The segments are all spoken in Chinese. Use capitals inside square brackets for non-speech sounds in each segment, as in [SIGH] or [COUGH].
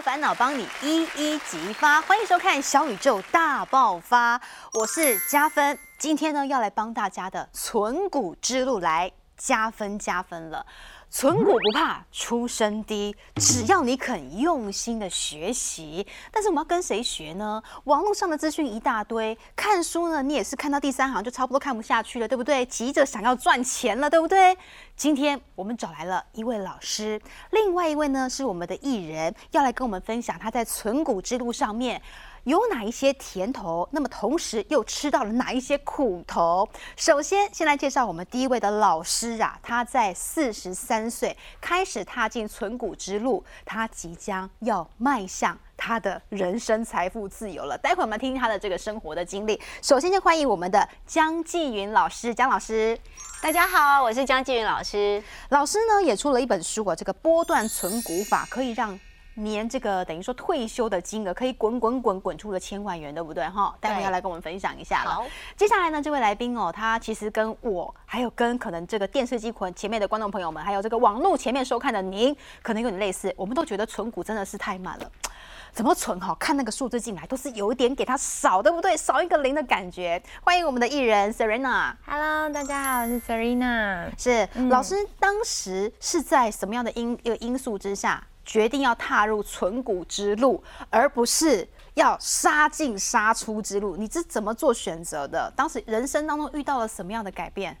烦恼帮你一一激发，欢迎收看《小宇宙大爆发》，我是加分。今天呢，要来帮大家的存股之路来加分加分了。存股不怕出身低，只要你肯用心的学习。但是我们要跟谁学呢？网络上的资讯一大堆，看书呢，你也是看到第三行就差不多看不下去了，对不对？急着想要赚钱了，对不对？今天我们找来了一位老师，另外一位呢是我们的艺人，要来跟我们分享他在存股之路上面。有哪一些甜头？那么同时又吃到了哪一些苦头？首先，先来介绍我们第一位的老师啊，他在四十三岁开始踏进存股之路，他即将要迈向他的人生财富自由了。待会我们听听他的这个生活的经历。首先，先欢迎我们的江继云老师，江老师，大家好，我是江继云老师。老师呢也出了一本书啊，这个波段存股法可以让。年这个等于说退休的金额可以滚滚滚滚出了千万元，对不对？哈，待会要来跟我们分享一下了。好，接下来呢，这位来宾哦，他其实跟我还有跟可能这个电视机前前面的观众朋友们，还有这个网络前面收看的您，可能有点类似。我们都觉得存股真的是太慢了，[LAUGHS] 怎么存哈？看那个数字进来都是有一点给它少，对不对？少一个零的感觉。欢迎我们的艺人 Serena，Hello，大家好，我是 Serena。是老师当时是在什么样的因一个因素之下？决定要踏入存股之路，而不是要杀进杀出之路，你是怎么做选择的？当时人生当中遇到了什么样的改变？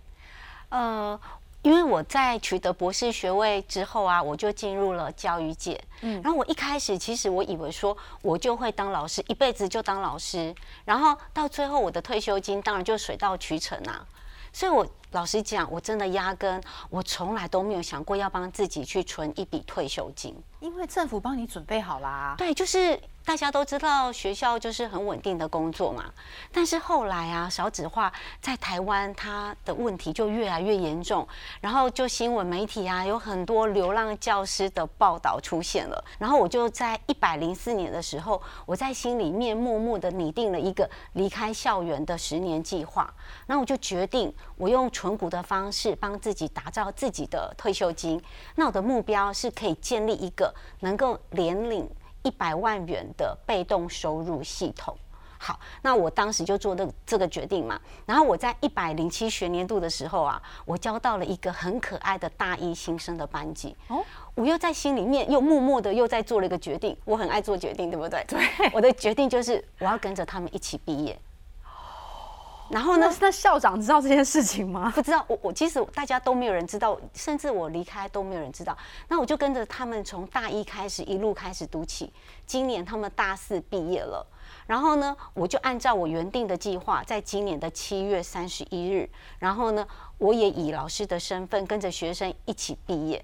呃，因为我在取得博士学位之后啊，我就进入了教育界。嗯，然后我一开始其实我以为说我就会当老师，一辈子就当老师，然后到最后我的退休金当然就水到渠成啊。所以我老实讲，我真的压根我从来都没有想过要帮自己去存一笔退休金，因为政府帮你准备好啦。对，就是。大家都知道学校就是很稳定的工作嘛，但是后来啊，少子化在台湾它的问题就越来越严重，然后就新闻媒体啊有很多流浪教师的报道出现了，然后我就在一百零四年的时候，我在心里面默默的拟定了一个离开校园的十年计划，那我就决定我用存股的方式帮自己打造自己的退休金，那我的目标是可以建立一个能够连领。一百万元的被动收入系统，好，那我当时就做的这个决定嘛。然后我在一百零七学年度的时候啊，我教到了一个很可爱的大一新生的班级。哦，我又在心里面又默默的又在做了一个决定。我很爱做决定，对不对？对，我的决定就是我要跟着他们一起毕业。然后呢？那校长知道这件事情吗？不知道。我我其实大家都没有人知道，甚至我离开都没有人知道。那我就跟着他们从大一开始一路开始读起。今年他们大四毕业了。然后呢，我就按照我原定的计划，在今年的七月三十一日，然后呢，我也以老师的身份跟着学生一起毕业。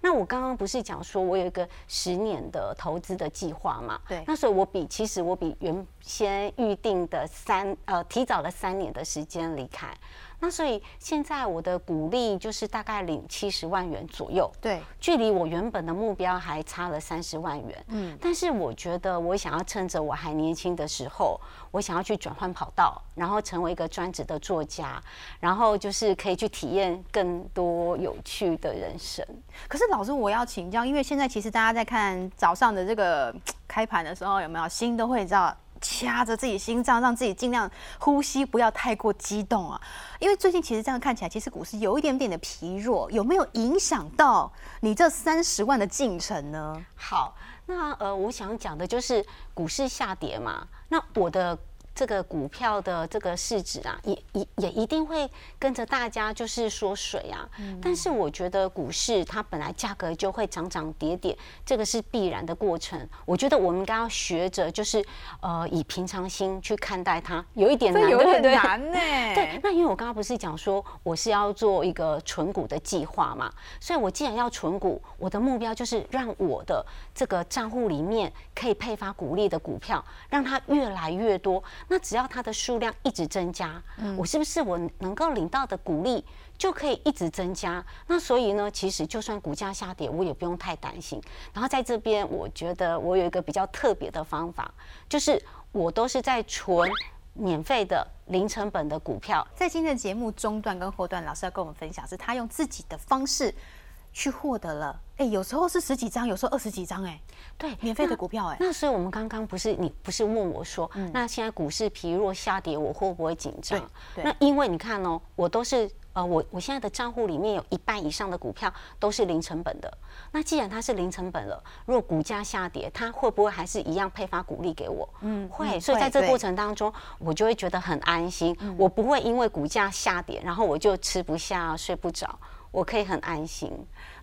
那我刚刚不是讲说我有一个十年的投资的计划嘛？对。那所以我比其实我比原先预定的三呃提早了三年的时间离开。那所以现在我的股利就是大概领七十万元左右，对，距离我原本的目标还差了三十万元。嗯，但是我觉得我想要趁着我还年轻的时候，我想要去转换跑道，然后成为一个专职的作家，然后就是可以去体验更多有趣的人生。可是老师，我要请教，因为现在其实大家在看早上的这个开盘的时候，有没有心都会知道。掐着自己心脏，让自己尽量呼吸，不要太过激动啊！因为最近其实这样看起来，其实股市有一点点的疲弱，有没有影响到你这三十万的进程呢？好，那呃，我想讲的就是股市下跌嘛，那我的。这个股票的这个市值啊，也也也一定会跟着大家就是缩水啊。但是我觉得股市它本来价格就会涨涨跌跌，这个是必然的过程。我觉得我们应该要学着就是呃以平常心去看待它，有一点难，有点难呢。对，那因为我刚刚不是讲说我是要做一个存股的计划嘛，所以我既然要存股，我的目标就是让我的这个账户里面可以配发股利的股票，让它越来越多。那只要它的数量一直增加，我是不是我能够领到的股利就可以一直增加？那所以呢，其实就算股价下跌，我也不用太担心。然后在这边，我觉得我有一个比较特别的方法，就是我都是在存免费的零成本的股票。在今天的节目中段跟后段，老师要跟我们分享，是他用自己的方式。去获得了，哎，有时候是十几张，有时候二十几张，哎，对，免费的股票，哎，那所以我们刚刚不是你不是问我说，那现在股市疲弱下跌，我会不会紧张？那因为你看哦，我都是。呃，我我现在的账户里面有一半以上的股票都是零成本的。那既然它是零成本了，如果股价下跌，它会不会还是一样配发股利给我？嗯，会。所以在这过程当中，我就会觉得很安心。我不会因为股价下跌，然后我就吃不下、睡不着。我可以很安心。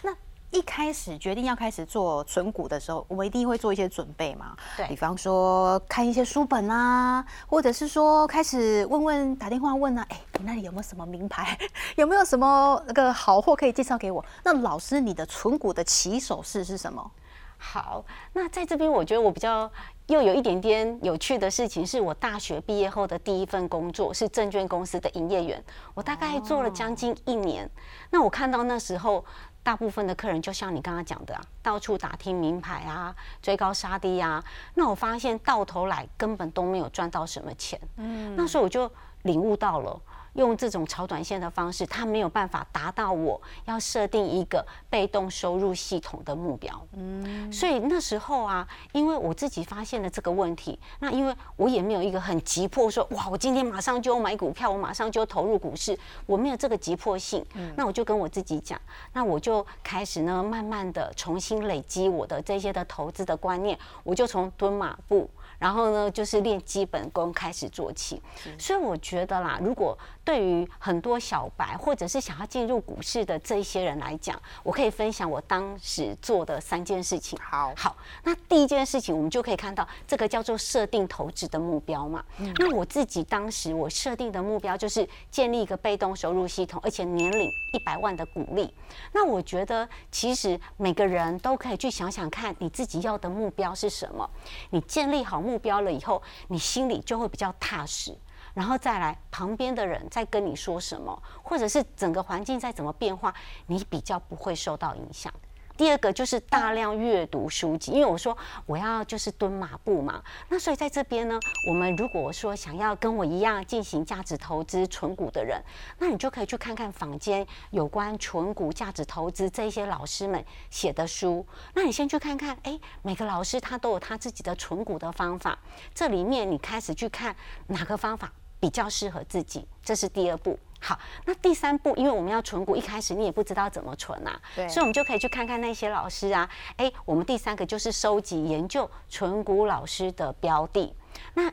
那。一开始决定要开始做存股的时候，我们一定会做一些准备嘛。对，比方说看一些书本啊，或者是说开始问问打电话问啊，哎，你那里有没有什么名牌？[LAUGHS] 有没有什么那个好货可以介绍给我？那老师，你的存股的起手式是什么？好，那在这边我觉得我比较又有一点点有趣的事情，是我大学毕业后的第一份工作是证券公司的营业员，我大概做了将近一年。那我看到那时候。大部分的客人就像你刚刚讲的啊，到处打听名牌啊，追高杀低啊，那我发现到头来根本都没有赚到什么钱。嗯，那时候我就领悟到了。用这种炒短线的方式，它没有办法达到我要设定一个被动收入系统的目标。嗯，所以那时候啊，因为我自己发现了这个问题，那因为我也没有一个很急迫说，哇，我今天马上就要买股票，我马上就投入股市，我没有这个急迫性。嗯，那我就跟我自己讲，那我就开始呢，慢慢的重新累积我的这些的投资的观念，我就从蹲马步。然后呢，就是练基本功开始做起。所以我觉得啦，如果对于很多小白或者是想要进入股市的这一些人来讲，我可以分享我当时做的三件事情。好，好，那第一件事情，我们就可以看到这个叫做设定投资的目标嘛。那我自己当时我设定的目标就是建立一个被动收入系统，而且年领一百万的股利。那我觉得其实每个人都可以去想想看，你自己要的目标是什么。你建立好。目标了以后，你心里就会比较踏实，然后再来旁边的人在跟你说什么，或者是整个环境在怎么变化，你比较不会受到影响。第二个就是大量阅读书籍，因为我说我要就是蹲马步嘛，那所以在这边呢，我们如果说想要跟我一样进行价值投资存股的人，那你就可以去看看坊间有关存股价值投资这些老师们写的书。那你先去看看，哎，每个老师他都有他自己的存股的方法，这里面你开始去看哪个方法比较适合自己，这是第二步。好，那第三步，因为我们要存股，一开始你也不知道怎么存啊，对，所以我们就可以去看看那些老师啊，哎，我们第三个就是收集研究存股老师的标的，那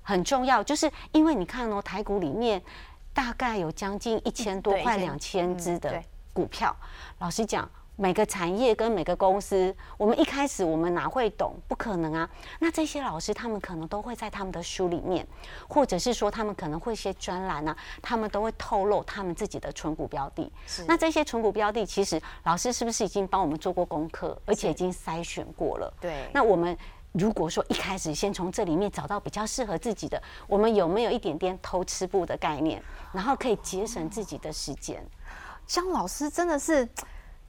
很重要，就是因为你看哦，台股里面大概有将近一千多块两千只的股票，老实讲。每个产业跟每个公司，我们一开始我们哪会懂？不可能啊！那这些老师他们可能都会在他们的书里面，或者是说他们可能会一些专栏啊，他们都会透露他们自己的存股标的。那这些存股标的，其实老师是不是已经帮我们做过功课，而且已经筛选过了？对。那我们如果说一开始先从这里面找到比较适合自己的，我们有没有一点点偷吃步的概念，然后可以节省自己的时间？江老师真的是。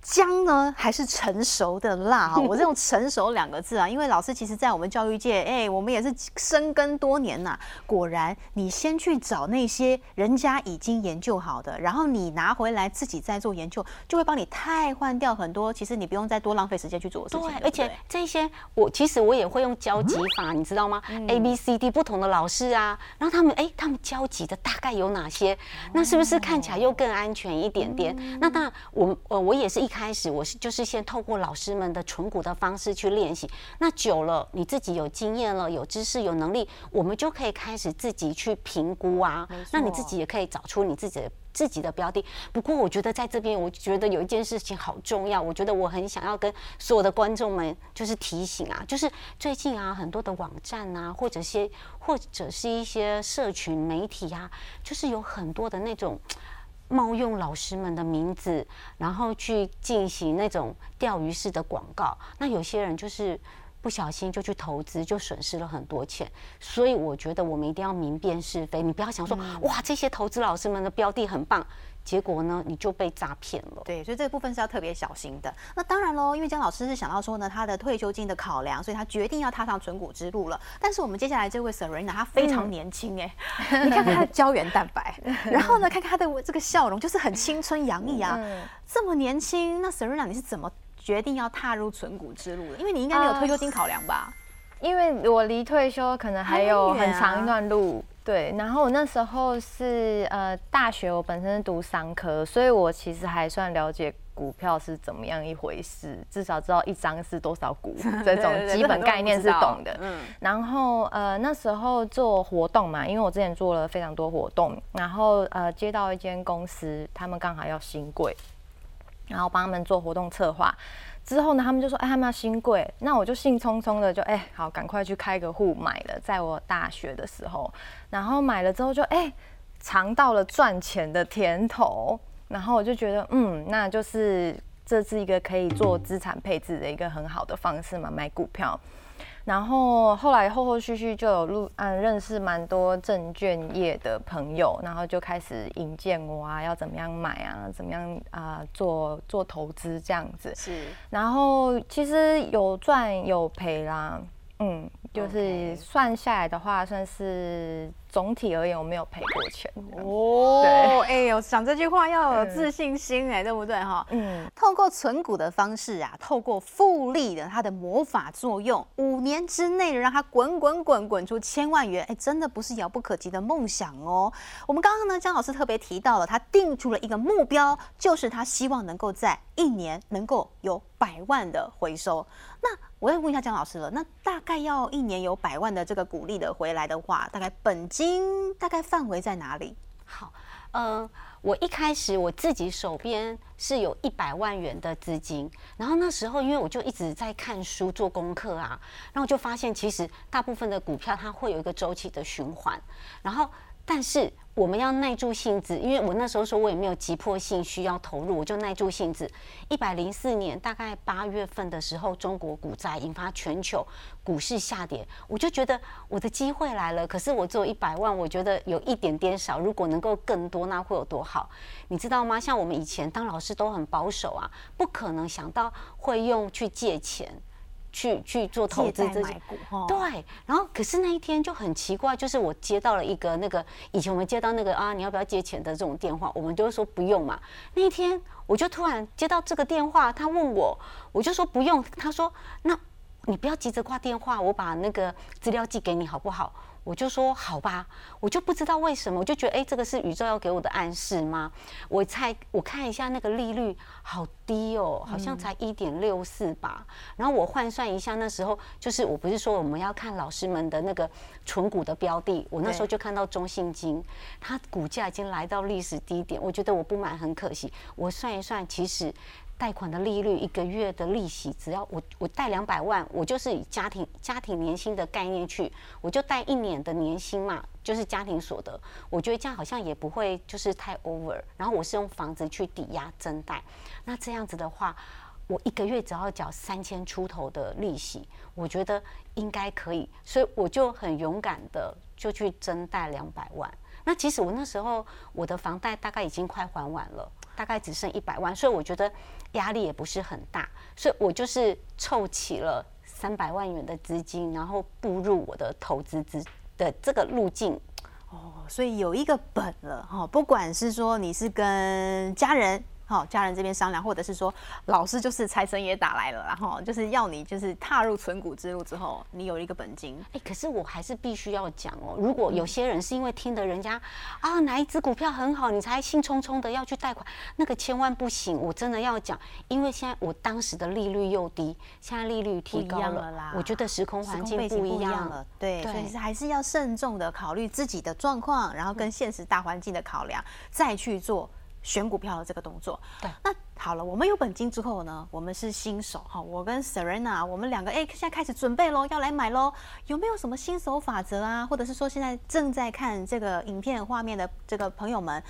姜呢，还是成熟的辣哈？我这用“成熟”两个字啊，因为老师其实，在我们教育界，哎，我们也是深耕多年呐。果然，你先去找那些人家已经研究好的，然后你拿回来自己再做研究，就会帮你汰换掉很多。其实你不用再多浪费时间去做事情。对，而且这些我其实我也会用交集法，你知道吗？A、B、C、D 不同的老师啊，然后他们哎，他们交集的大概有哪些？那是不是看起来又更安全一点点？那当然，我呃，我也是一。开始我是就是先透过老师们的存股的方式去练习，那久了你自己有经验了，有知识有能力，我们就可以开始自己去评估啊。那你自己也可以找出你自己的自己的标的。不过我觉得在这边，我觉得有一件事情好重要，我觉得我很想要跟所有的观众们就是提醒啊，就是最近啊很多的网站啊，或者些或者是一些社群媒体啊，就是有很多的那种。冒用老师们的名字，然后去进行那种钓鱼式的广告，那有些人就是不小心就去投资，就损失了很多钱。所以我觉得我们一定要明辨是非，你不要想说哇，这些投资老师们的标的很棒。结果呢你就被诈骗了。对，所以这个部分是要特别小心的。那当然喽，因为江老师是想到说呢，他的退休金的考量，所以他决定要踏上存股之路了。但是我们接下来这位 Serena，她非常年轻哎，你看看她的胶原蛋白，[LAUGHS] 然后呢，看看她的这个笑容，就是很青春洋溢啊。这么年轻，那 Serena 你是怎么决定要踏入存股之路的？因为你应该没有退休金考量吧？因为我离退休可能还有很长一段路。对，然后我那时候是呃大学，我本身是读商科，所以我其实还算了解股票是怎么样一回事，至少知道一张是多少股 [LAUGHS] 这种基本概念是懂的。嗯。然后呃那时候做活动嘛，因为我之前做了非常多活动，然后呃接到一间公司，他们刚好要新贵，然后帮他们做活动策划。之后呢，他们就说：“哎，他们要新贵。”那我就兴冲冲的就哎，好，赶快去开个户买了。在我大学的时候，然后买了之后就哎，尝到了赚钱的甜头。然后我就觉得，嗯，那就是这是一个可以做资产配置的一个很好的方式嘛，买股票。然后后来后后续续就有录嗯认识蛮多证券业的朋友，然后就开始引荐我啊，要怎么样买啊，怎么样啊做做投资这样子。是。然后其实有赚有赔啦，嗯，就是算下来的话，算是。总体而言，我没有赔过钱哦。对，哎呦，讲这句话要有自信心哎，对不对哈？嗯。透过存股的方式啊，透过复利的它的魔法作用，五年之内让它滚滚滚滚出千万元，哎，真的不是遥不可及的梦想哦。我们刚刚呢，江老师特别提到了，他定出了一个目标，就是他希望能够在一年能够有百万的回收。那我要问一下江老师了，那大概要一年有百万的这个股利的回来的话，大概本金大概范围在哪里？好，呃，我一开始我自己手边是有一百万元的资金，然后那时候因为我就一直在看书做功课啊，然后就发现其实大部分的股票它会有一个周期的循环，然后但是。我们要耐住性子，因为我那时候说我也没有急迫性需要投入，我就耐住性子。一百零四年大概八月份的时候，中国股灾引发全球股市下跌，我就觉得我的机会来了。可是我只有一百万，我觉得有一点点少。如果能够更多，那会有多好？你知道吗？像我们以前当老师都很保守啊，不可能想到会用去借钱。去去做投资这些，对，然后可是那一天就很奇怪，就是我接到了一个那个以前我们接到那个啊，你要不要借钱的这种电话，我们都会说不用嘛。那一天我就突然接到这个电话，他问我，我就说不用。他说那你不要急着挂电话，我把那个资料寄给你好不好？我就说好吧，我就不知道为什么，我就觉得哎，这个是宇宙要给我的暗示吗？我猜我看一下那个利率好低哦，好像才一点六四吧。然后我换算一下，那时候就是我不是说我们要看老师们的那个纯股的标的，我那时候就看到中信金，它股价已经来到历史低点，我觉得我不买很可惜。我算一算，其实。贷款的利率一个月的利息，只要我我贷两百万，我就是以家庭家庭年薪的概念去，我就贷一年的年薪嘛，就是家庭所得。我觉得这样好像也不会就是太 over。然后我是用房子去抵押增贷，那这样子的话，我一个月只要缴三千出头的利息，我觉得应该可以，所以我就很勇敢的就去增贷两百万。那其实我那时候我的房贷大概已经快还完了。大概只剩一百万，所以我觉得压力也不是很大，所以我就是凑齐了三百万元的资金，然后步入我的投资资的这个路径。哦，所以有一个本了哈，不管是说你是跟家人。好，家人这边商量，或者是说老师就是财神爷打来了，然后就是要你就是踏入存股之路之后，你有一个本金。哎，可是我还是必须要讲哦，如果有些人是因为听得人家啊哪一只股票很好，你才兴冲冲的要去贷款，那个千万不行。我真的要讲，因为现在我当时的利率又低，现在利率提高了啦。我觉得时空环境不一样了，对，所以还是要慎重的考虑自己的状况，然后跟现实大环境的考量，再去做。选股票的这个动作，对，那好了，我们有本金之后呢，我们是新手哈，我跟 Serena，我们两个哎，现在开始准备喽，要来买喽，有没有什么新手法则啊？或者是说现在正在看这个影片画面的这个朋友们，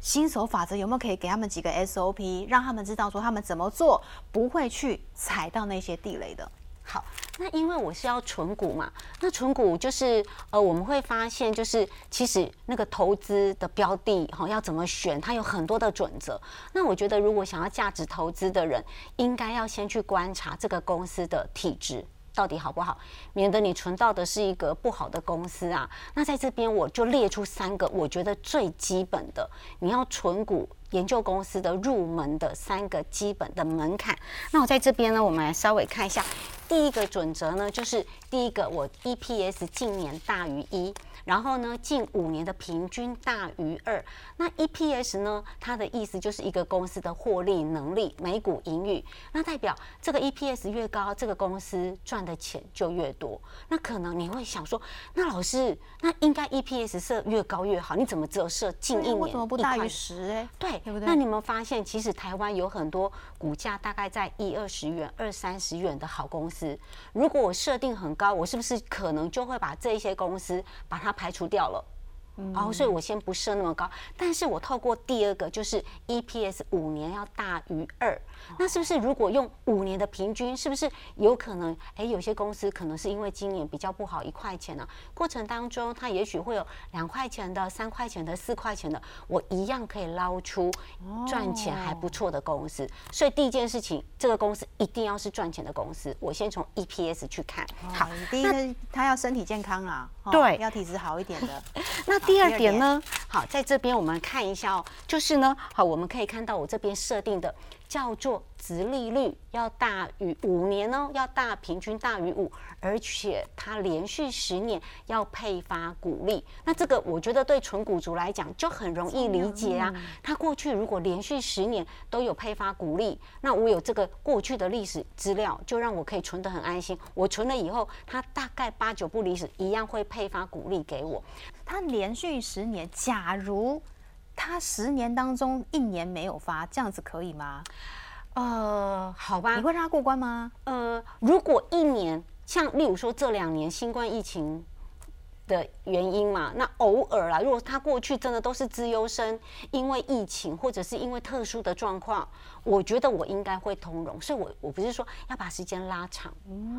新手法则有没有可以给他们几个 SOP，让他们知道说他们怎么做不会去踩到那些地雷的？好，那因为我是要存股嘛，那存股就是呃，我们会发现就是其实那个投资的标的哈要怎么选，它有很多的准则。那我觉得如果想要价值投资的人，应该要先去观察这个公司的体质。到底好不好？免得你存到的是一个不好的公司啊。那在这边我就列出三个，我觉得最基本的，你要存股研究公司的入门的三个基本的门槛。那我在这边呢，我们来稍微看一下，第一个准则呢，就是第一个，我 EPS 近年大于一。然后呢，近五年的平均大于二。那 EPS 呢？它的意思就是一个公司的获利能力，每股盈余。那代表这个 EPS 越高，这个公司赚的钱就越多。那可能你会想说，那老师，那应该 EPS 设越高越好？你怎么只有设近一年？为什么不大于十？哎，对，对不对？那你有没有发现，其实台湾有很多股价大概在一二十元、二三十元的好公司，如果我设定很高，我是不是可能就会把这些公司把它排除掉了？哦，所以我先不设那么高，但是我透过第二个就是 EPS 五年要大于二，那是不是如果用五年的平均，是不是有可能？哎，有些公司可能是因为今年比较不好，一块钱呢，过程当中它也许会有两块钱的、三块钱的、四块钱的，我一样可以捞出赚钱还不错的公司。所以第一件事情，这个公司一定要是赚钱的公司，我先从 EPS 去看。好，第一个他要身体健康啊，对，要体质好一点的。那第二点呢？好，在这边我们看一下哦，就是呢，好，我们可以看到我这边设定的。叫做值利率要大于五年呢，要大平均大于五，而且它连续十年要配发股利。那这个我觉得对纯股族来讲就很容易理解啊。他过去如果连续十年都有配发股利，那我有这个过去的历史资料，就让我可以存得很安心。我存了以后，他大概八九不离十，一样会配发股利给我。他连续十年，假如。他十年当中一年没有发，这样子可以吗？呃，好吧。你会让他过关吗？呃，如果一年，像例如说这两年新冠疫情。的原因嘛，那偶尔啦，如果他过去真的都是资优生，因为疫情或者是因为特殊的状况，我觉得我应该会通融，所以我我不是说要把时间拉长。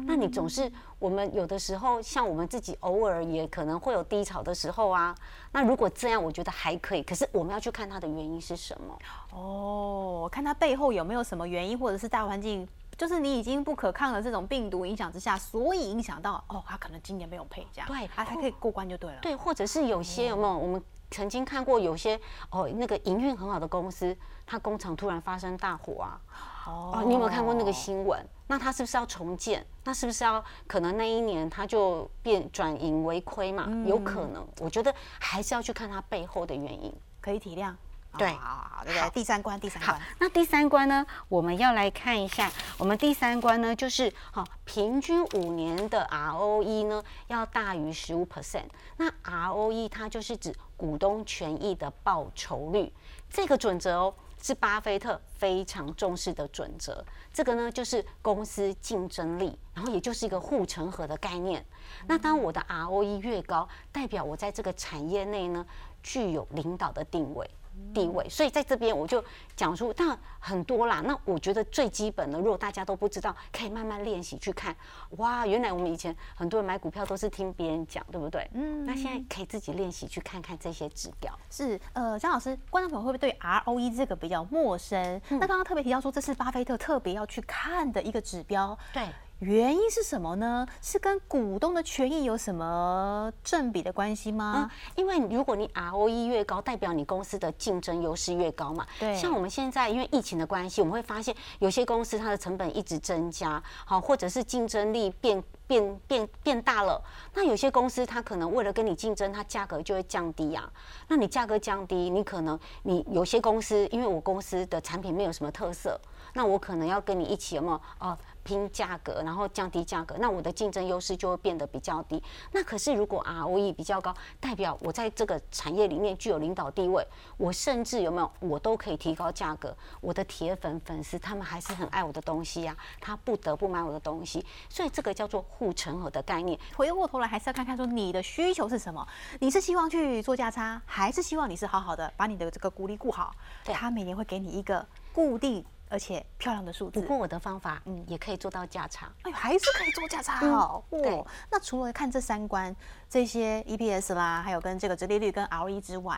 那你总是我们有的时候，像我们自己偶尔也可能会有低潮的时候啊。那如果这样，我觉得还可以。可是我们要去看它的原因是什么？哦，看它背后有没有什么原因，或者是大环境。就是你已经不可抗的这种病毒影响之下，所以影响到哦，他可能今年没有配这样，对，他才可以过关就对了。对，或者是有些有没有？我们曾经看过有些哦，那个营运很好的公司，它工厂突然发生大火啊，哦，你有没有看过那个新闻？那它是不是要重建？那是不是要可能那一年它就变转盈为亏嘛？有可能，我觉得还是要去看它背后的原因，可以体谅。对，好，对不对？第三关，第三关。那第三关呢？我们要来看一下，我们第三关呢，就是好，平均五年的 ROE 呢要大于十五 percent。那 ROE 它就是指股东权益的报酬率，这个准则哦，是巴菲特非常重视的准则。这个呢，就是公司竞争力，然后也就是一个护城河的概念。那当我的 ROE 越高，代表我在这个产业内呢，具有领导的定位。地位，所以在这边我就讲出，但很多啦。那我觉得最基本的，如果大家都不知道，可以慢慢练习去看。哇，原来我们以前很多人买股票都是听别人讲，对不对？嗯。那现在可以自己练习去看看这些指标。是，呃，张老师，观众朋友会不会对 ROE 这个比较陌生？那刚刚特别提到说，这是巴菲特特别要去看的一个指标。对。原因是什么呢？是跟股东的权益有什么正比的关系吗？因为如果你 ROE 越高，代表你公司的竞争优势越高嘛。对。像我们现在因为疫情的关系，我们会发现有些公司它的成本一直增加，好，或者是竞争力变变变变大了。那有些公司它可能为了跟你竞争，它价格就会降低啊。那你价格降低，你可能你有些公司，因为我公司的产品没有什么特色，那我可能要跟你一起有没有呃？拼价格，然后降低价格，那我的竞争优势就会变得比较低。那可是如果 ROE 比较高，代表我在这个产业里面具有领导地位，我甚至有没有我都可以提高价格。我的铁粉粉丝他们还是很爱我的东西呀，他不得不买我的东西。所以这个叫做护城河的概念。回过头来还是要看看说你的需求是什么？你是希望去做价差，还是希望你是好好的把你的这个股利顾好？他每年会给你一个固定。而且漂亮的数字。不过我的方法，嗯，也可以做到价差。哎呦，还是可以做价差哦。对。那除了看这三关，这些 EPS 啦，还有跟这个折利率跟 ROE 之外。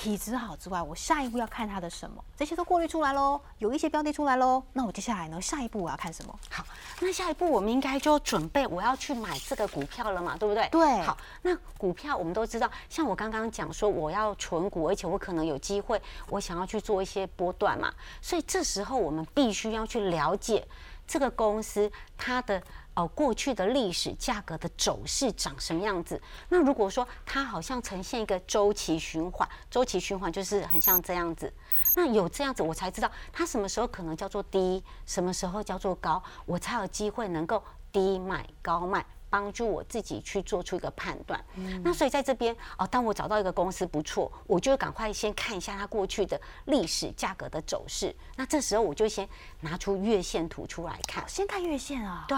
体质好之外，我下一步要看它的什么？这些都过滤出来喽，有一些标的出来喽。那我接下来呢？下一步我要看什么？好，那下一步我们应该就准备我要去买这个股票了嘛，对不对？对。好，那股票我们都知道，像我刚刚讲说我要存股，而且我可能有机会，我想要去做一些波段嘛，所以这时候我们必须要去了解这个公司它的。呃，过去的历史价格的走势长什么样子？那如果说它好像呈现一个周期循环，周期循环就是很像这样子。那有这样子，我才知道它什么时候可能叫做低，什么时候叫做高，我才有机会能够低买高卖，帮助我自己去做出一个判断。那所以在这边哦，当我找到一个公司不错，我就赶快先看一下它过去的历史价格的走势。那这时候我就先拿出月线图出来看，先看月线啊。对。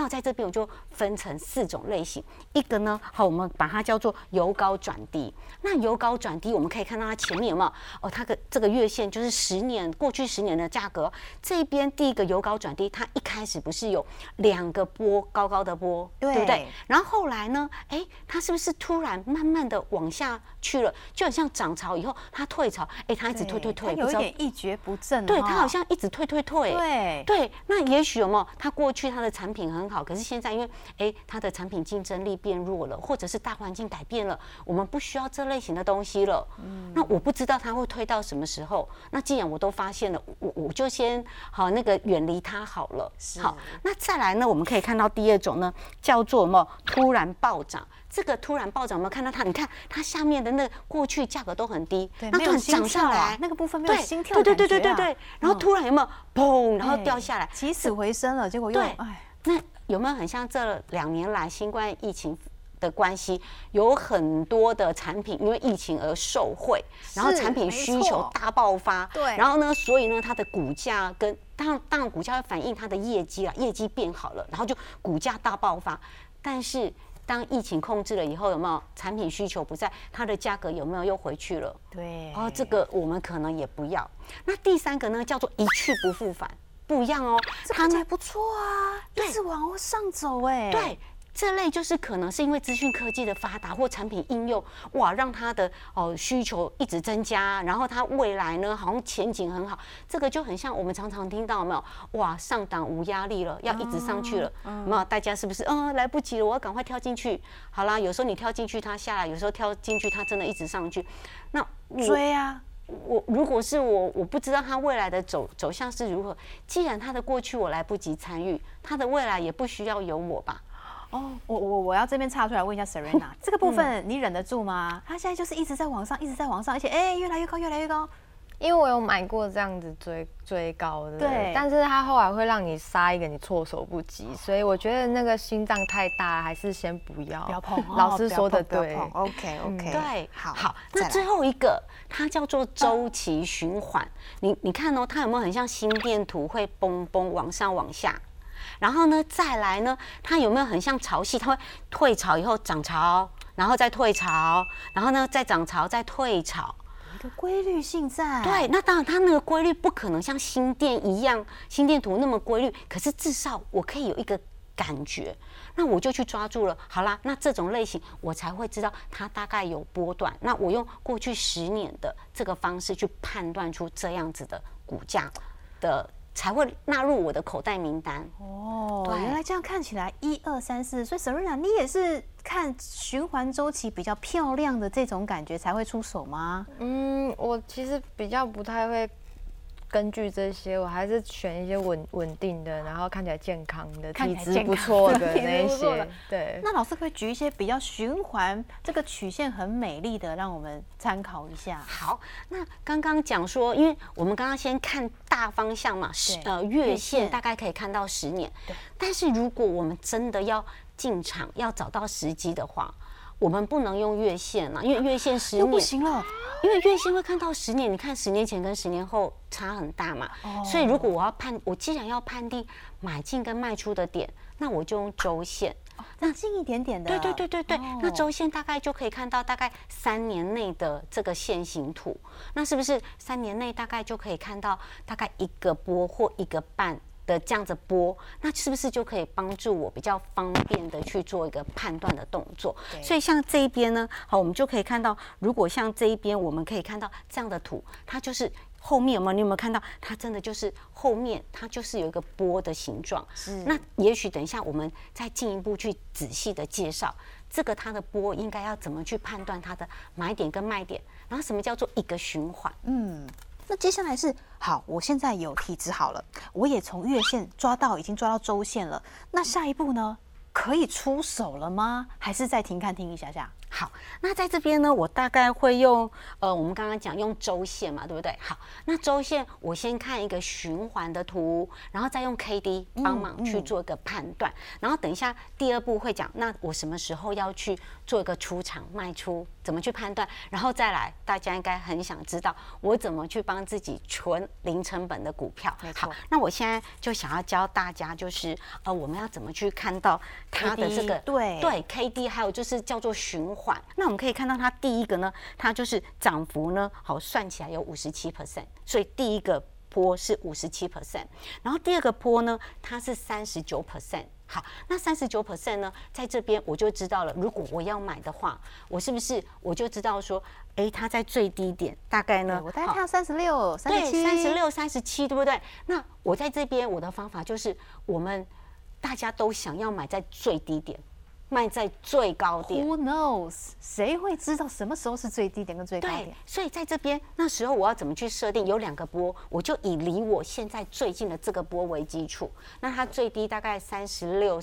那我在这边我就分成四种类型，一个呢，好，我们把它叫做由高转低。那由高转低，我们可以看到它前面有没有？哦，它的这个月线就是十年过去十年的价格。这边第一个由高转低，它一开始不是有两个波高高的波，对不对？然后后来呢，哎，它是不是突然慢慢的往下去了？就很像涨潮以后它退潮，哎，它一直退退退，有一点一蹶不振。对，它好像一直退退退。对对，那也许有没有？它过去它的产品很。很好，可是现在因为哎，它的产品竞争力变弱了，或者是大环境改变了，我们不需要这类型的东西了。嗯，那我不知道它会推到什么时候。那既然我都发现了，我我就先好那个远离它好了。好，那再来呢？我们可以看到第二种呢，叫做什么？突然暴涨。这个突然暴涨，有没有看到它？你看它下面的那过去价格都很低，那突然涨上来，那个部分没有心跳对对对对对对。然后突然有没有砰？然后掉下来，起死回生了，结果又哎。那有没有很像这两年来新冠疫情的关系，有很多的产品因为疫情而受惠，然后产品需求大爆发，对，然后呢，所以呢，它的股价跟当当然股价会反映它的业绩啊，业绩变好了，然后就股价大爆发。但是当疫情控制了以后，有没有产品需求不在，它的价格有没有又回去了？对，哦，这个我们可能也不要。那第三个呢，叫做一去不复返。不一样哦，看起来不错啊，一直往上走哎。对，这类就是可能是因为资讯科技的发达或产品应用，哇，让它的哦需求一直增加，然后它未来呢好像前景很好。这个就很像我们常常听到没有？哇，上档无压力了，要一直上去了，没有？大家是不是？嗯，来不及了，我要赶快跳进去。好啦，有时候你跳进去它下来，有时候跳进去它真的一直上去，那追啊。我如果是我，我不知道他未来的走走向是如何。既然他的过去我来不及参与，他的未来也不需要有我吧？哦，我我我要这边插出来问一下 Serena，这个部分你忍得住吗？他现在就是一直在往上，一直在往上，而且哎越来越高，越来越高。因为我有买过这样子追追高的，对，但是它后来会让你杀一个你措手不及，所以我觉得那个心脏太大，还是先不要。不要碰。老师说的对，OK OK，对，好，好，那最后一个它叫做周期循环，你你看哦，它有没有很像心电图会嘣嘣往上往下，然后呢再来呢，它有没有很像潮汐，它会退潮以后涨潮，然后再退潮，然后呢再涨潮再退潮。规律性在对，那当然它那个规律不可能像心电一样，心电图那么规律。可是至少我可以有一个感觉，那我就去抓住了。好啦，那这种类型我才会知道它大概有波段。那我用过去十年的这个方式去判断出这样子的股价的。才会纳入我的口袋名单哦。原来这样看起来，一二三四，所以 Serena，你也是看循环周期比较漂亮的这种感觉才会出手吗？嗯，我其实比较不太会。根据这些，我还是选一些稳稳定的，然后看起来健康的、体质不错的 [LAUGHS] 那些。对。那老师可以举一些比较循环、这个曲线很美丽的，让我们参考一下。好，那刚刚讲说，因为我们刚刚先看大方向嘛，十呃月线大概可以看到十年。对。但是如果我们真的要进场，要找到时机的话。我们不能用月线了，因为月线十年不行了，因为月线会看到十年。你看十年前跟十年后差很大嘛，所以如果我要判，我既然要判定买进跟卖出的点，那我就用周线。那近一点点的，对对对对对，那哦周线大概就可以看到大概三年内的这个线形图，那是不是三年内大概就可以看到大概一个波或一个半？的这样子波，那是不是就可以帮助我比较方便的去做一个判断的动作？对所以像这一边呢，好，我们就可以看到，如果像这一边，我们可以看到这样的图，它就是后面有没有？你有没有看到？它真的就是后面，它就是有一个波的形状。是那也许等一下我们再进一步去仔细的介绍这个它的波应该要怎么去判断它的买点跟卖点，然后什么叫做一个循环？嗯，那接下来是好，我现在有体质好了，我也从月线抓到，已经抓到周线了。那下一步呢？可以出手了吗？还是再停看听一下下？好，那在这边呢，我大概会用呃，我们刚刚讲用周线嘛，对不对？好，那周线我先看一个循环的图，然后再用 K D 帮忙去做一个判断，然后等一下第二步会讲，那我什么时候要去做一个出场卖出，怎么去判断，然后再来，大家应该很想知道我怎么去帮自己存零成本的股票。好，那我现在就想要教大家，就是呃，我们要怎么去看到它的这 KD 个对对 K D，还有就是叫做循环。那我们可以看到它第一个呢，它就是涨幅呢，好算起来有五十七 percent，所以第一个波是五十七 percent，然后第二个波呢，它是三十九 percent。好，那三十九 percent 呢，在这边我就知道了。如果我要买的话，我是不是我就知道说，哎，它在最低点大概呢？我大概看到三十六、三十，七、三十六、三十七，对不对？那我在这边，我的方法就是，我们大家都想要买在最低点，卖在最高点。Who knows？谁会知道什么时候是最低点跟最高对点？，所以在这边那时候我要怎么去设定？有两个波，我就以离我现在最近的这个波为基础。那它最低大概三十六。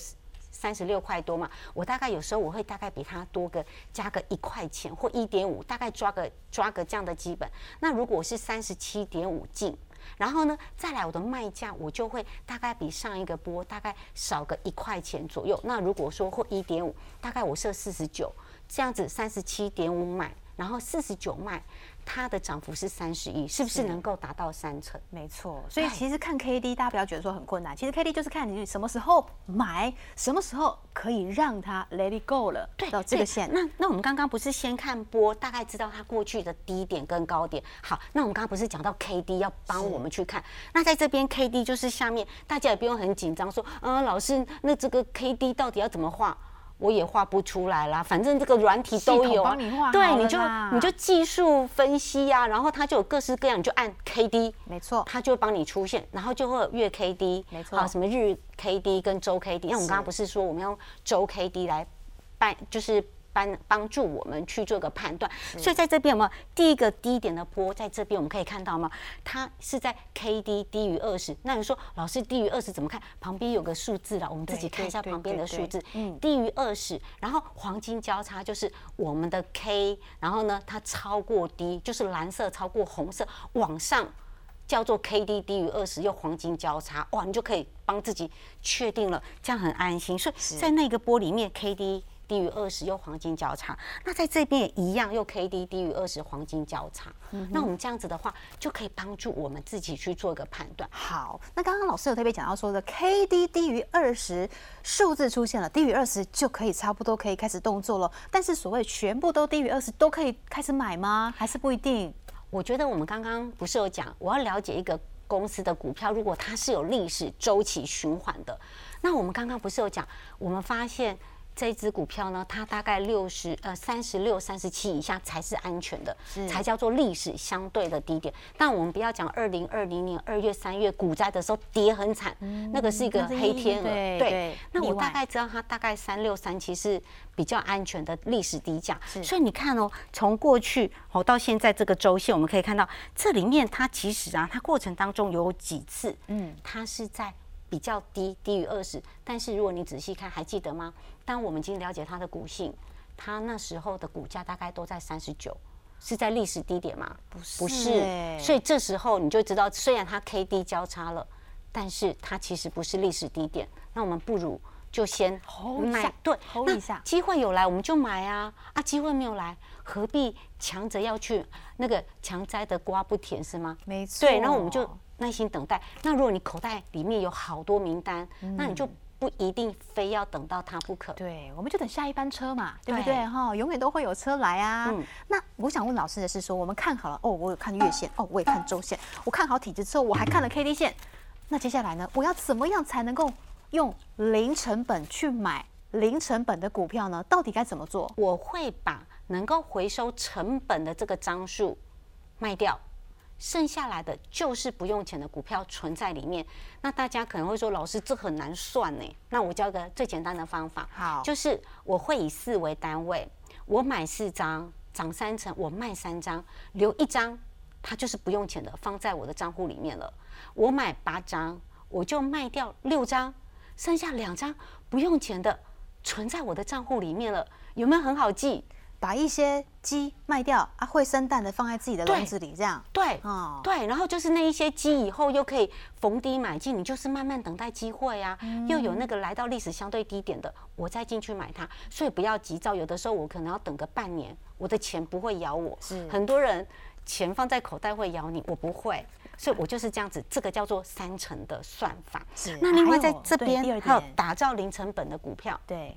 三十六块多嘛，我大概有时候我会大概比它多个加个一块钱或一点五，大概抓个抓个这样的基本。那如果是三十七点五进，然后呢再来我的卖价，我就会大概比上一个波大概少个一块钱左右。那如果说或一点五，大概我设四十九，这样子三十七点五买，然后四十九卖，它的涨幅是三十一，是不是是能够达到三成？没错，所以其实看 K D，大家不要觉得说很困难。其实 K D 就是看你什么时候买，什么时候可以让它 let it go 了，对，到这个对线。那那我们刚刚不是先看波，大概知道它过去的低点跟高点。好，那我们刚刚不是讲到 K D 要帮我们去看？那在这边 K D 就是下面，大家也不用很紧张，说，嗯、老师，那这个 K D 到底要怎么画？我也画不出来啦，反正这个软体都有啊。帮你画对，你就你就技术分析呀、然后它就有各式各样，你就按 K D，没错。它就会帮你出现，然后就会有月 K D，没错。好，什么日 K D 跟周 K D，因为我们刚刚不是说我们用周 K D 来办，就是帮帮助我们去做个判断，所以在这边有没有第一个低点的波，在这边我们可以看到吗？它是在 K D 低于二十，那你说老师低于二十怎么看？旁边有个数字了，我们自己看一下旁边的数字，嗯低于二十，然后黄金交叉就是我们的 K，然后呢它超过低，就是蓝色超过红色往上。叫做 K D 低于二十，又黄金交叉，哇，你就可以帮自己确定了，这样很安心。所以在那个波里面，K D 低于二十又黄金交叉，那在这边也一样，又 K D 低于二十黄金交叉。那我们这样子的话，就可以帮助我们自己去做一个判断。好，那刚刚老师有特别讲到说的 K D 低于二十数字出现了，低于二十就可以差不多可以开始动作了。但是所谓全部都低于二十都可以开始买吗？还是不一定？我觉得我们刚刚不是有讲，我要了解一个公司的股票，如果它是有历史周期循环的，那我们刚刚不是有讲，我们发现这只股票呢，它大概六十呃三十六、三十七以下才是安全的，才叫做历史相对的低点。但我们不要讲二零二零年二月、三月股灾的时候跌很惨，那个是一个黑天鹅。对对那我大概知道它大概三六三七是比较安全的历史低价，是。所以你看哦，从过去哦到现在这个周线，我们可以看到这里面它其实啊，它过程当中有几次，嗯嗯，它是在比较低，低于二十，但是如果你仔细看，还记得吗？当我们已经了解它的股性，它那时候的股价大概都在三十九。是在历史低点吗？不是不是欸，所以这时候你就知道，虽然它 K D 交叉了，但是它其实不是历史低点。那我们不如就先 Hold 一下对 hold 那一下机会有来我们就买啊啊！机会没有来，何必强着要去那个强摘的瓜不甜是吗？没错。对，然后我们就耐心等待。那如果你口袋里面有好多名单，那你就不一定非要等到它不可。对，我们就等下一班车嘛，对不对对？哈，永远都会有车来啊。嗯那我想问老师的是说，我们看好了哦，我有看月线，哦，我也看周线，我看好体质之后，我还看了 K D 线。那接下来呢，我要怎么样才能够用零成本去买零成本的股票呢？到底该怎么做？我会把能够回收成本的这个张数卖掉，剩下来的就是不用钱的股票存在里面。那大家可能会说，老师这很难算呢。那我教个最简单的方法，好就是我会以四为单位，我买四张，涨三成，我卖三张，留一张，它就是不用钱的，放在我的账户里面了。我买八张，我就卖掉六张，剩下两张不用钱的，存在我的账户里面了。有没有很好记？把一些鸡卖掉啊，会生蛋的放在自己的笼子里，这样。对，哦，对，然后就是那一些鸡以后又可以逢低买进，你就是慢慢等待机会啊，又有那个来到历史相对低点的，我再进去买它，所以不要急躁。有的时候我可能要等个半年，我的钱不会咬我。是很多人钱放在口袋会咬你，我不会，所以我就是这样子，这个叫做三成的算法。是那另外在这边还有打造零成本的股票，对，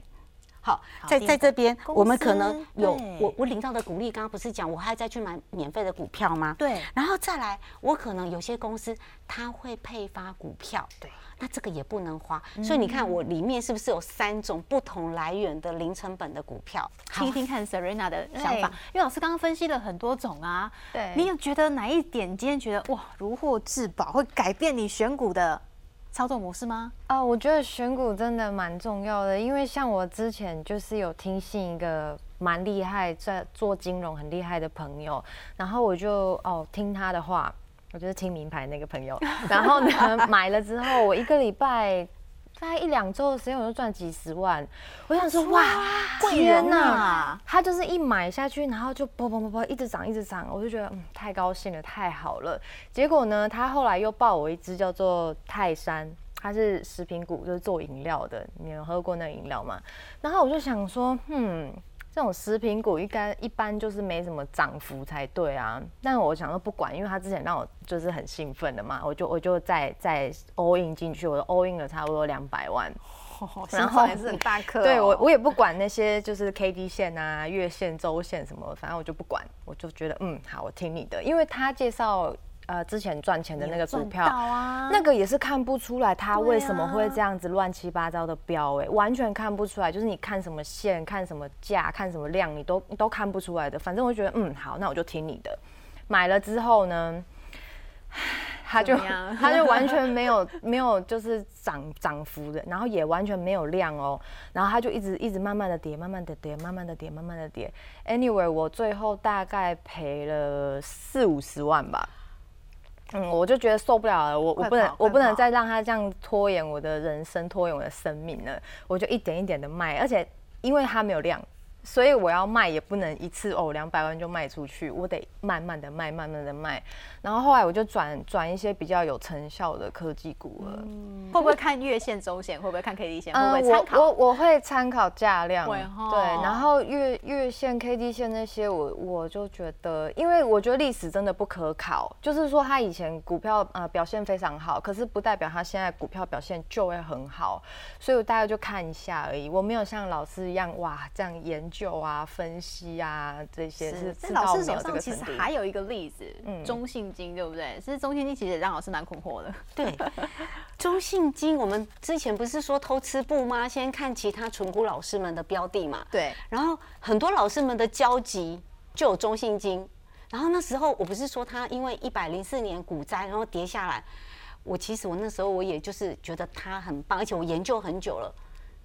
好，在在这边，我们可能有我我领到的股利，刚刚不是讲我还再去买免费的股票吗？对然后再来，我可能有些公司它会配发股票，对，那这个也不能花。所以你看，我里面是不是有三种不同来源的零成本的股票？听一听看 Serena 的想法，因为老师刚刚分析了很多种啊。对你有觉得哪一点今天觉得哇如获至宝，会改变你选股的操作模式吗？哦，我觉得选股真的蛮重要的，因为像我之前就是有听信一个蛮厉害，在做金融很厉害的朋友，然后我就哦听他的话，我就是听名牌那个朋友，然后呢 [LAUGHS] 买了之后，我一个礼拜大概一两周的时间，我就赚几十万，我想说哇，天哪！呐！他就是一买下去，然后就啵啵啵啵一直涨，一直涨，我就觉得嗯太高兴了，太好了。结果呢，他后来又报我一只叫做泰山，它是食品股，就是做饮料的。你有喝过那个饮料吗？然后我就想说，嗯，这种食品股应该一般就是没什么涨幅才对啊。但我想说不管，因为他之前让我就是很兴奋的嘛，我就我就再再 all in 进去，我就 all in 了差不多两百万。然后还是很大颗哦。对我，我也不管那些就是 K D 线啊、月线、周线什么，反正我就不管，我就觉得嗯好，我听你的，因为他介绍呃之前赚钱的那个股票，啊，那个也是看不出来它为什么会啊这样子乱七八糟的标，哎，完全看不出来，就是你看什么线、看什么价、看什么量，你都你都看不出来的。反正我觉得嗯好，那我就听你的。买了之后呢？它就怎么样 [LAUGHS] 它就完全没有 [LAUGHS] 没有就是涨涨幅的，然后也完全没有量哦，然后它就一直一直慢慢的跌，慢慢的跌，慢慢的跌，慢慢的跌。Anyway，我最后大概赔了四五十万吧。嗯，我就觉得受不了了，我我不能我不能再让他这样拖延我的人生，拖延我的生命了。我就一点一点的卖，而且因为他没有量，所以我要卖也不能一次哦两百万就卖出去，我得慢慢的卖，慢慢的卖。然后后来我就转转一些比较有成效的科技股了。会不会看月线、周线？会不会看 K D 线？会不会我？我我会参考价量，对，然后月月线、K D 线那些我我就觉得，因为我觉得历史真的不可考，就是说它以前股票呃表现非常好，可是不代表它现在股票表现就会很好，所以我大概就看一下而已，我没有像老师一样哇这样研究啊、分析啊这些是在老师手上其实。还有一个例子，嗯中性金对不对？其实中性金其实也让老师蛮困惑的。对，中性金，我们之前不是说偷吃布吗？先看其他纯股老师们的标的嘛。对，然后很多老师们的交集就有中性金。然后那时候我不是说他因为一百零四年股灾，然后跌下来，我其实我那时候我也就是觉得他很棒，而且我研究很久了，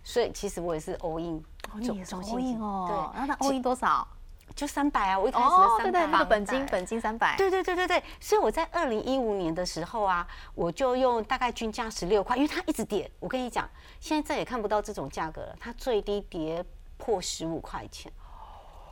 所以其实我也是 all in，哦，你也是中 all in 哦。对，然后那 all in 多少？就三百啊，我一开始三百、那个本金本金三百。对对对对对，所以我在二零一五年的时候啊，我就用大概均价十六块，因为它一直跌。我跟你讲，现在再也看不到这种价格了，它最低跌破十五块钱。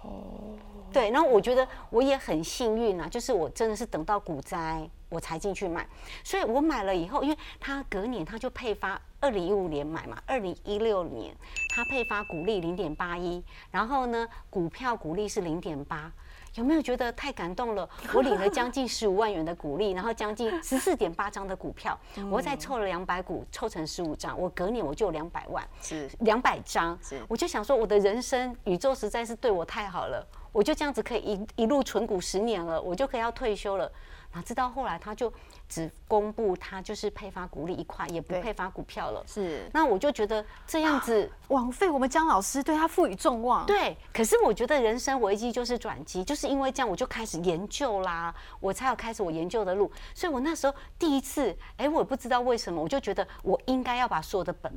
哦，对，然后我觉得我也很幸运啊，就是我真的是等到股灾，我才进去买。所以我买了以后，因为它隔年它就配发，二零一五年买嘛，二零一六年它配发股利零点八一，然后呢股票股利是零点八。有没有觉得太感动了？我领了将近十五万元的股利，然后将近十四点八张的股票，我再凑了两百股，凑成十五张，我隔年我就有两百万，是两百张是。我就想说，我的人生宇宙实在是对我太好了，我就这样子可以一一路存股十年了，我就可以要退休了。哪知道后来他就只公布他就是配发股利一块，也不配发股票了。是，那我就觉得这样子枉费我们江老师对他赋予众望。对，可是我觉得人生危机就是转机，就是因为这样，我就开始研究啦，我才有开始我研究的路。所以我那时候第一次，哎，我也不知道为什么，我就觉得我应该要把所有的本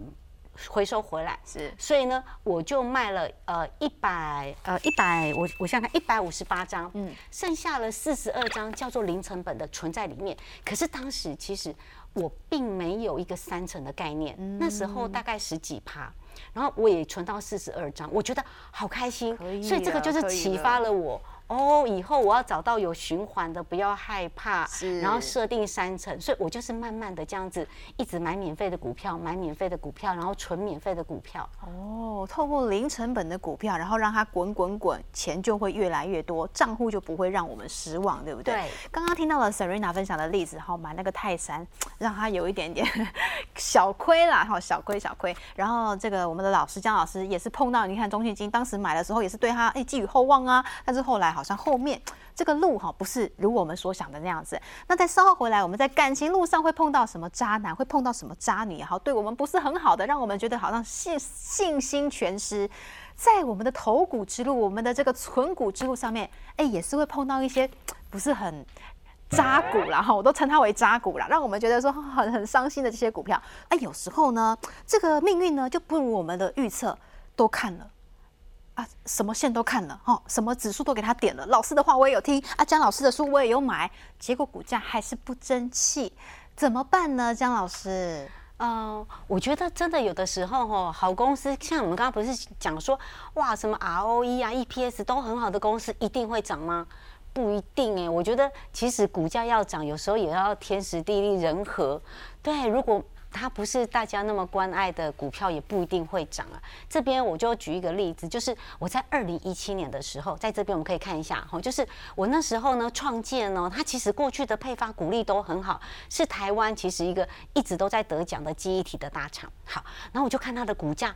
回收回来。是所以呢，我就卖了呃一百呃一百，我我想想看一百五十八张，嗯，剩下了四十二张叫做零成本的存在里面。可是当时其实我并没有一个三成的概念，那时候大概十几趴。然后我也存到四十二张，我觉得好开心所以这个就是启发了我。哦，以后我要找到有循环的，不要害怕，然后设定三成，所以我就是慢慢的这样子，一直买免费的股票，买免费的股票，然后存免费的股票。哦，透过零成本的股票，然后让它滚滚滚，钱就会越来越多，账户就不会让我们失望，对不对？对刚刚听到了 Serena 分享的例子，哈，买那个泰山，让他有一点点 [LAUGHS] 小亏啦，哈，小亏小亏。然后这个我们的老师江老师也是碰到，你看中信金当时买的时候也是对他哎寄予厚望啊，但是后来好像后面这个路哈不是如我们所想的那样子。那在稍后回来，我们在感情路上会碰到什么渣男，会碰到什么渣女，好对我们不是很好的，让我们觉得好像信信心全失。在我们的投股之路，我们的这个存股之路上面，哎，也是会碰到一些不是很渣股啦，哈，我都称它为渣股啦，让我们觉得说很很伤心的这些股票。哎，有时候呢，这个命运呢就不如我们的预测，都看了。啊，什么线都看了哈，什么指数都给他点了。老师的话我也有听，啊，江老师的书我也有买，结果股价还是不争气，怎么办呢？江老师，嗯、我觉得真的有的时候哦，好公司像我们刚刚不是讲说，哇，什么 ROE 啊、EPS 都很好的公司一定会涨吗？不一定哎，我觉得其实股价要涨，有时候也要天时地利人和。对，如果它不是大家那么关爱的股票，也不一定会涨啊。这边我就举一个例子，就是我在二零一七年的时候，在这边我们可以看一下哈，就是我那时候呢创建呢，它其实过去的配发股利都很好，是台湾其实一个一直都在得奖的记忆体的大厂。好，然后我就看它的股价。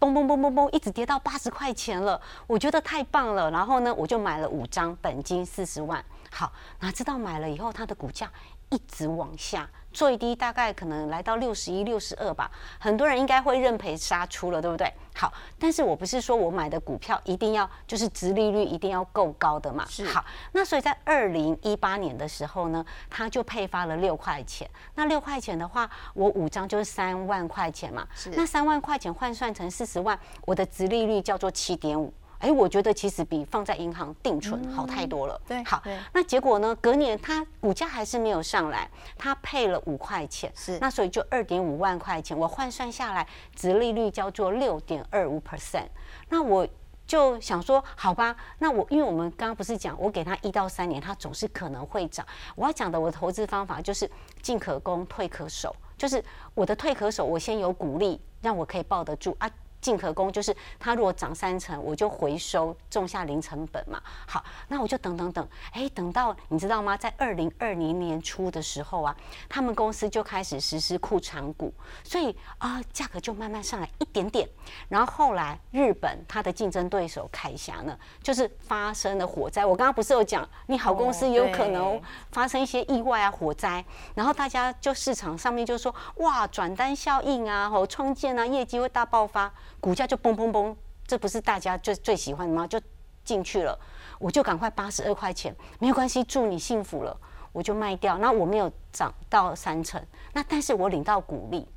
嘣嘣嘣嘣嘣，一直跌到八十块钱了，我觉得太棒了。然后呢，我就买了五张，本金四十万。好，哪知道买了以后，它的股价一直往下，最低大概可能来到六十一、六十二吧。很多人应该会认赔杀出了，对不对？好，但是我不是说我买的股票一定要就是殖利率一定要够高的嘛。是好，那所以在二零一八年的时候呢，它就配发了六块钱。那六块钱的话，我五张就是三万块钱嘛。是那三万块钱换算成四十万，我的殖利率叫做七点五。哎，我觉得其实比放在银行定存好太多了。对好对，那结果呢？隔年它股价还是没有上来，它配了五块钱，是那所以就二点五万块钱，我换算下来，值利率叫做六点二五 percent。那我就想说，好吧，那我因为我们刚刚不是讲，我给他一到三年，它总是可能会涨。我要讲的我的投资方法就是进可攻，退可守，就是我的退可守，我先有鼓励，让我可以抱得住啊。进可攻就是它如果涨三成，我就回收种下零成本嘛。好，那我就等等等，哎，等到你知道吗？在二零二零年初的时候啊，他们公司就开始实施库藏股，所以啊、价格就慢慢上来一点点。然后后来日本它的竞争对手凯霞呢，就是发生了火灾。我刚刚不是有讲，你好公司哦有可能发生一些意外啊、火灾，然后大家就市场上面就说哇，转单效应啊，吼，创建啊，业绩会大爆发，股价就嘣嘣嘣，这不是大家最最喜欢的吗？就进去了，我就赶快八十二块钱，没有关系，祝你幸福了，我就卖掉。那我没有涨到三成，那但是我领到股利。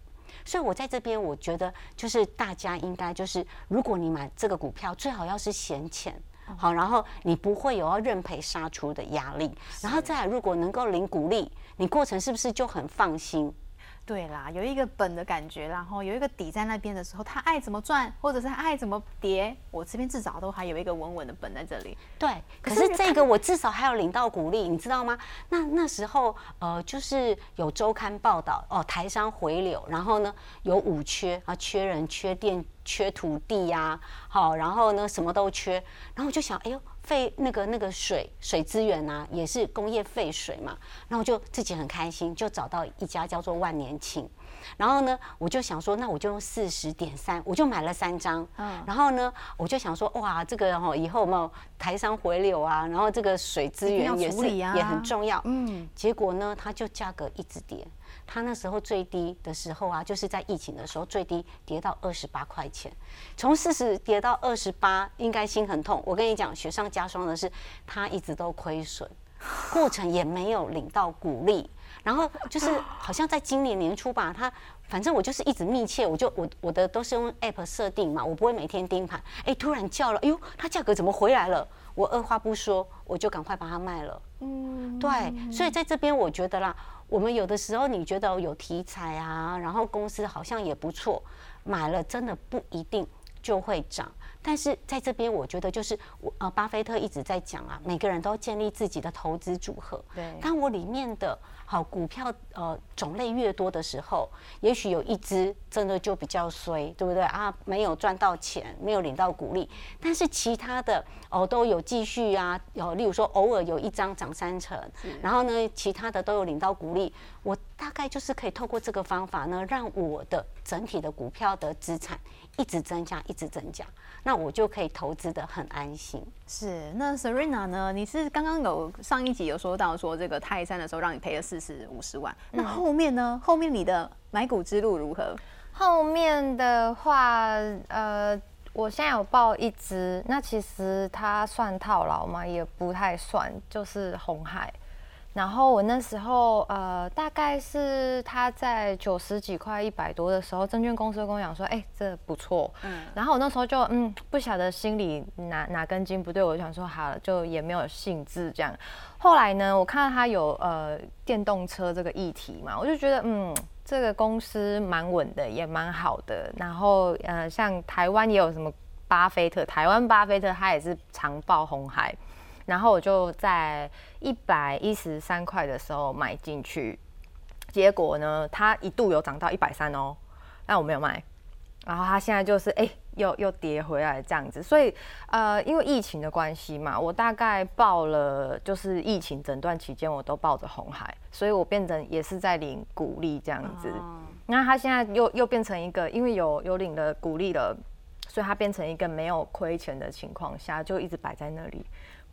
所以我在这边，我觉得就是大家应该就是，如果你买这个股票，最好要是闲钱。好，然后你不会有要认赔杀出的压力，然后再来，如果能够领股利，你过程是不是就很放心？对啦，有一个本的感觉，然后有一个底在那边的时候，他爱怎么转，或者是他爱怎么叠，我这边至少都还有一个稳稳的本在这里。对，可是这个我至少还有领到鼓励，你知道吗？那那时候呃，就是有周刊报道哦，台商回流，然后呢有五缺啊，缺人、缺电、缺土地呀，好，然后呢什么都缺，然后我就想，哎呦。废那个那个水水资源啊，也是工业废水嘛，然后就自己很开心，就找到一家叫做万年青，然后呢，我就想说，那我就用四十点三，我就买了三张，嗯，然后呢，我就想说，哇，这个哈以后有没有台商回流啊？然后这个水资源也是也很重要，嗯，结果呢，它就价格一直跌。它那时候最低的时候啊，就是在疫情的时候最低跌到二十八块钱，从四十跌到二十八，应该心很痛。我跟你讲，雪上加霜的是，它一直都亏损，过程也没有领到股利。然后就是好像在今年年初吧，它反正我就是一直密切，我就我我的都是用 app 设定嘛，我不会每天盯盘。哎，突然叫了，哎呦，它价格怎么回来了？我二话不说，我就赶快把它卖了。嗯，对，所以在这边我觉得啦。我们有的时候你觉得有题材啊，然后公司好像也不错，买了真的不一定就会涨。但是在这边，我觉得就是我呃，巴菲特一直在讲啊，每个人都建立自己的投资组合。对，当我里面的好股票呃种类越多的时候，也许有一只真的就比较衰，对不对啊？没有赚到钱，没有领到股利，但是其他的哦都有继续啊，有例如说偶尔有一张涨三成，然后呢，其他的都有领到股利。我大概就是可以透过这个方法呢，让我的整体的股票的资产一直增加，一直增加。那我就可以投资的很安心。是，那 Serena 呢？你是刚刚有上一集有说到说这个泰山的时候让你赔了四十五十万，那后面呢？后面你的买股之路如何？后面的话，呃，我现在有报一只，那其实它算套牢吗？也不太算，就是红海。然后我那时候，呃，大概是他在九十几块、一百多的时候，证券公司跟我讲说，哎，这不错。嗯。然后我那时候就，嗯，不晓得心里哪哪根筋不对，我就想说，好了，就也没有兴致这样。后来呢，我看到他有呃电动车这个议题嘛，我就觉得，嗯，这个公司蛮稳的，也蛮好的。然后，呃，像台湾也有什么巴菲特，台湾巴菲特他也是常爆红海。然后我就在一百一十三块的时候买进去，结果呢，它一度有涨到一百三哦，但我没有卖。然后它现在就是哎，又又跌回来这样子。所以呃，因为疫情的关系嘛，我大概报了，就是疫情整段期间我都抱着红海，所以我变成也是在领股利这样子。那它现在又又变成一个，因为有有领了股利了，所以它变成一个没有亏钱的情况下，就一直摆在那里。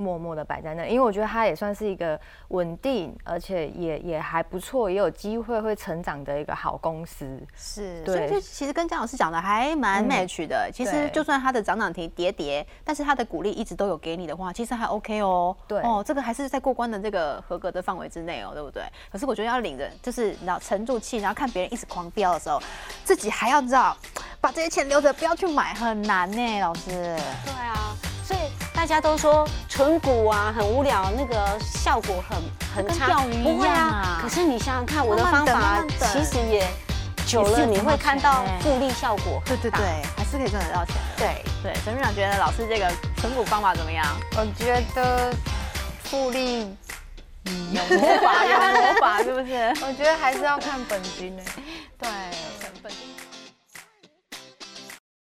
默默的摆在那，因为我觉得它也算是一个稳定，而且也也还不错，也有机会会成长的一个好公司。是，所以就其实跟姜老师讲的还蛮 match 的。其实就算它的涨涨停跌跌，但是它的鼓励一直都有给你的话，其实还 OK 哦。对，哦，这个还是在过关的这个合格的范围之内哦，对不对？可是我觉得要领着，就是你知道沉住气，然后看别人一直狂飙的时候，自己还要知道把这些钱留着，不要去买，很难呢，老师。对啊。所以大家都说纯股啊很无聊，那个效果很很差，不会啊。可是你想想看，我的方法其实也久了，你会看到复利效果。对对对，还是可以赚得到钱。对对，陈院长觉得老师这个纯股方法怎么样？我觉得复利有魔法，有魔法是不是？[LAUGHS] 我觉得还是要看本金呢。对，